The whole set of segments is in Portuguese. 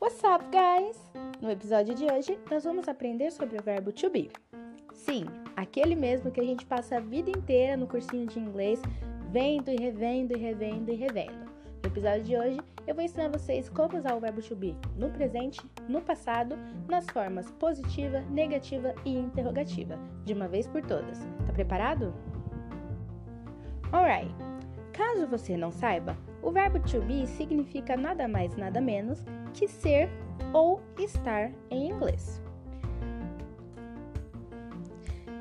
What's up, guys? No episódio de hoje, nós vamos aprender sobre o verbo to be. Sim, aquele mesmo que a gente passa a vida inteira no cursinho de inglês, vendo e revendo e revendo e revendo. No episódio de hoje, eu vou ensinar vocês como usar o verbo to be no presente, no passado, nas formas positiva, negativa e interrogativa, de uma vez por todas. Tá preparado? Alright. Caso você não saiba, o verbo to be significa nada mais nada menos que ser ou estar em inglês.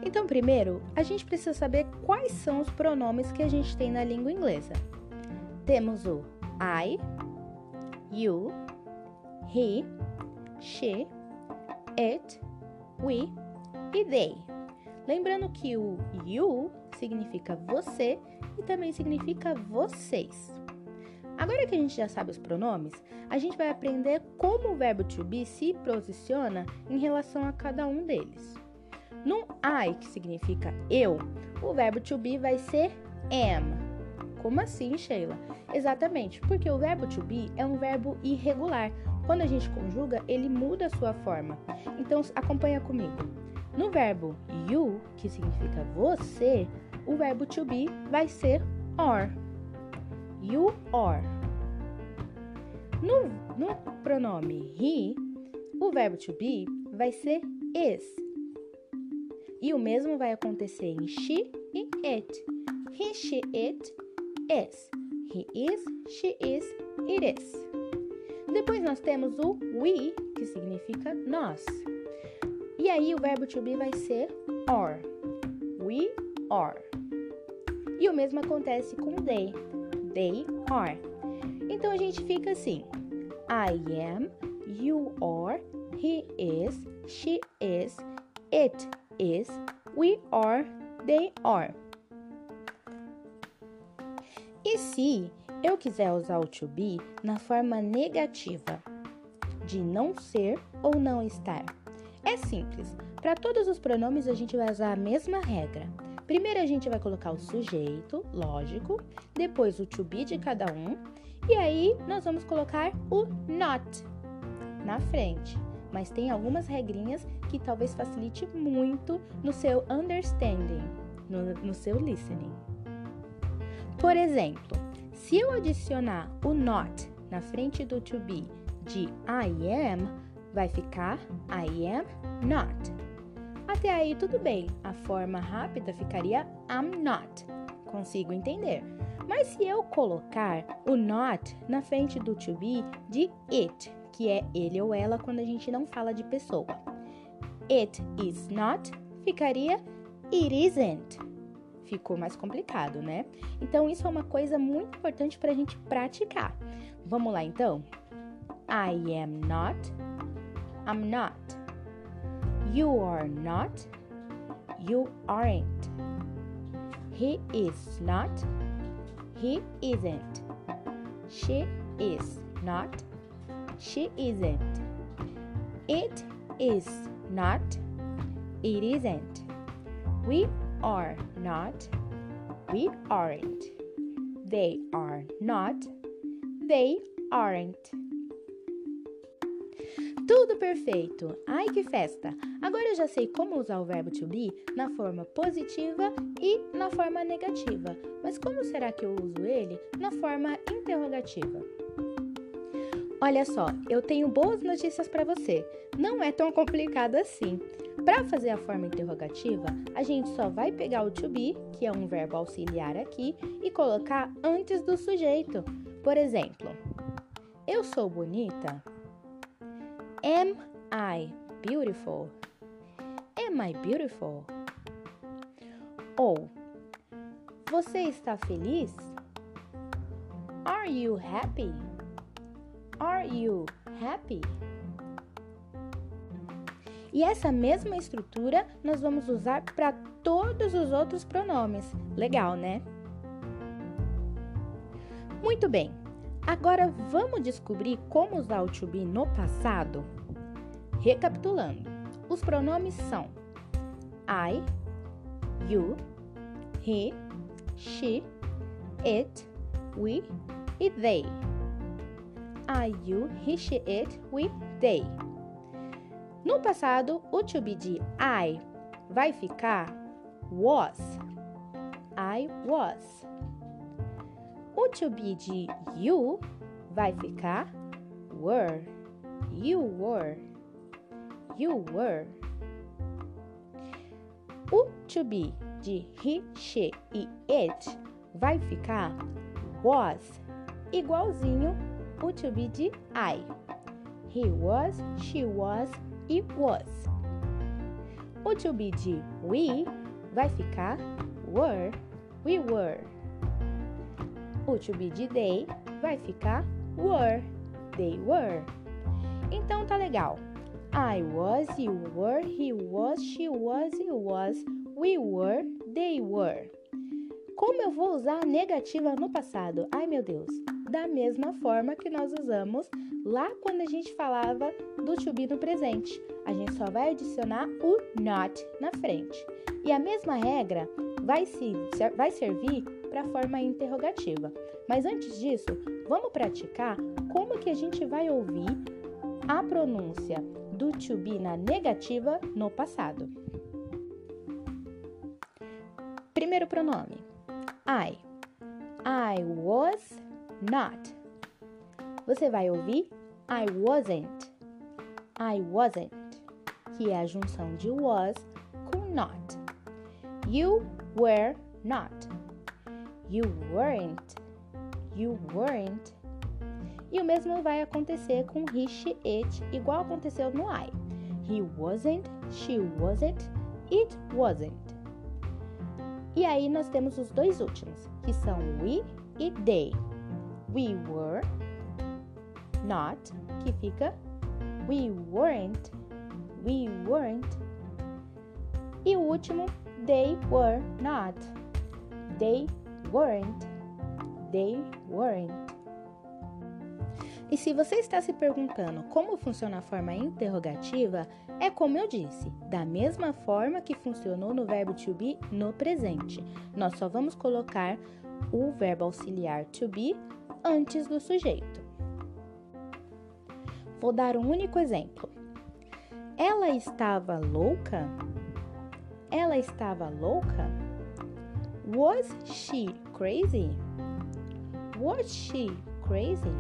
Então, primeiro, a gente precisa saber quais são os pronomes que a gente tem na língua inglesa. Temos o I, you, he, she, it, we e they. Lembrando que o you significa você e também significa vocês. Agora que a gente já sabe os pronomes, a gente vai aprender como o verbo to be se posiciona em relação a cada um deles. No I, que significa eu, o verbo to be vai ser am. Como assim, Sheila? Exatamente, porque o verbo to be é um verbo irregular. Quando a gente conjuga, ele muda a sua forma. Então, acompanha comigo. No verbo you, que significa você, o verbo to be vai ser or. You are. No, no pronome he, o verbo to be vai ser is. E o mesmo vai acontecer em she e it. He, she, it, is. He is, she is, it is. Depois nós temos o we, que significa nós. E aí o verbo to be vai ser are. We are. E o mesmo acontece com they. They are. Então a gente fica assim: I am, you are, he is, she is, it is, we are, they are. E se eu quiser usar o to be na forma negativa, de não ser ou não estar? É simples. Para todos os pronomes a gente vai usar a mesma regra. Primeiro a gente vai colocar o sujeito, lógico, depois o to be de cada um, e aí nós vamos colocar o not na frente. Mas tem algumas regrinhas que talvez facilite muito no seu understanding, no, no seu listening. Por exemplo, se eu adicionar o not na frente do to be de I am, vai ficar I am not. Até aí tudo bem, a forma rápida ficaria I'm not. Consigo entender. Mas se eu colocar o not na frente do to be de it, que é ele ou ela quando a gente não fala de pessoa. It is not ficaria it isn't. Ficou mais complicado, né? Então isso é uma coisa muito importante para a gente praticar. Vamos lá então? I am not. I'm not. You are not. You aren't. He is not. He isn't. She is not. She isn't. It is not. It isn't. We are not. We aren't. They are not. They aren't. Tudo perfeito! Ai que festa! Agora eu já sei como usar o verbo to be na forma positiva e na forma negativa. Mas como será que eu uso ele na forma interrogativa? Olha só, eu tenho boas notícias para você. Não é tão complicado assim. Para fazer a forma interrogativa, a gente só vai pegar o to be, que é um verbo auxiliar aqui, e colocar antes do sujeito. Por exemplo, eu sou bonita? Am I beautiful? Am I beautiful? Ou Você está feliz? Are you happy? Are you happy? E essa mesma estrutura nós vamos usar para todos os outros pronomes. Legal, né? Muito bem. Agora vamos descobrir como usar o to be no passado? Recapitulando, os pronomes são I, you, he, she, it, we e they. I, you, he, she, it, we, they. No passado, o to be de I vai ficar was. I was. O to be de you vai ficar were. You were. You were. O to be de he, she e it vai ficar was, igualzinho o to be de I. He was, she was, it was. O to be de we vai ficar were, we were. O to be de they vai ficar were, they were. Então tá legal. I was, you were, he was, she was, it was, we were, they were. Como eu vou usar a negativa no passado? Ai meu Deus! Da mesma forma que nós usamos lá quando a gente falava do to be no presente. A gente só vai adicionar o not na frente. E a mesma regra vai, se, vai servir para a forma interrogativa. Mas antes disso, vamos praticar como que a gente vai ouvir a pronúncia do to be na negativa no passado. Primeiro pronome: I. I was not. Você vai ouvir I wasn't. I wasn't, que é a junção de was com not. You were not. You weren't. You weren't. E o mesmo vai acontecer com he, she, it, igual aconteceu no I. He wasn't, she wasn't, it wasn't. E aí nós temos os dois últimos, que são we e they. We were not, que fica we weren't, we weren't. E o último, they were not. They weren't, they weren't. E se você está se perguntando como funciona a forma interrogativa, é como eu disse, da mesma forma que funcionou no verbo to be no presente. Nós só vamos colocar o verbo auxiliar to be antes do sujeito. Vou dar um único exemplo. Ela estava louca? Ela estava louca? Was she crazy? Was she crazy?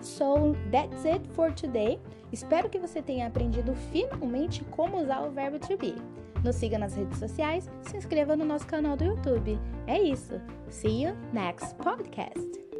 So that's it for today. Espero que você tenha aprendido finalmente como usar o verbo to be. Nos siga nas redes sociais, se inscreva no nosso canal do YouTube. É isso. See you next podcast.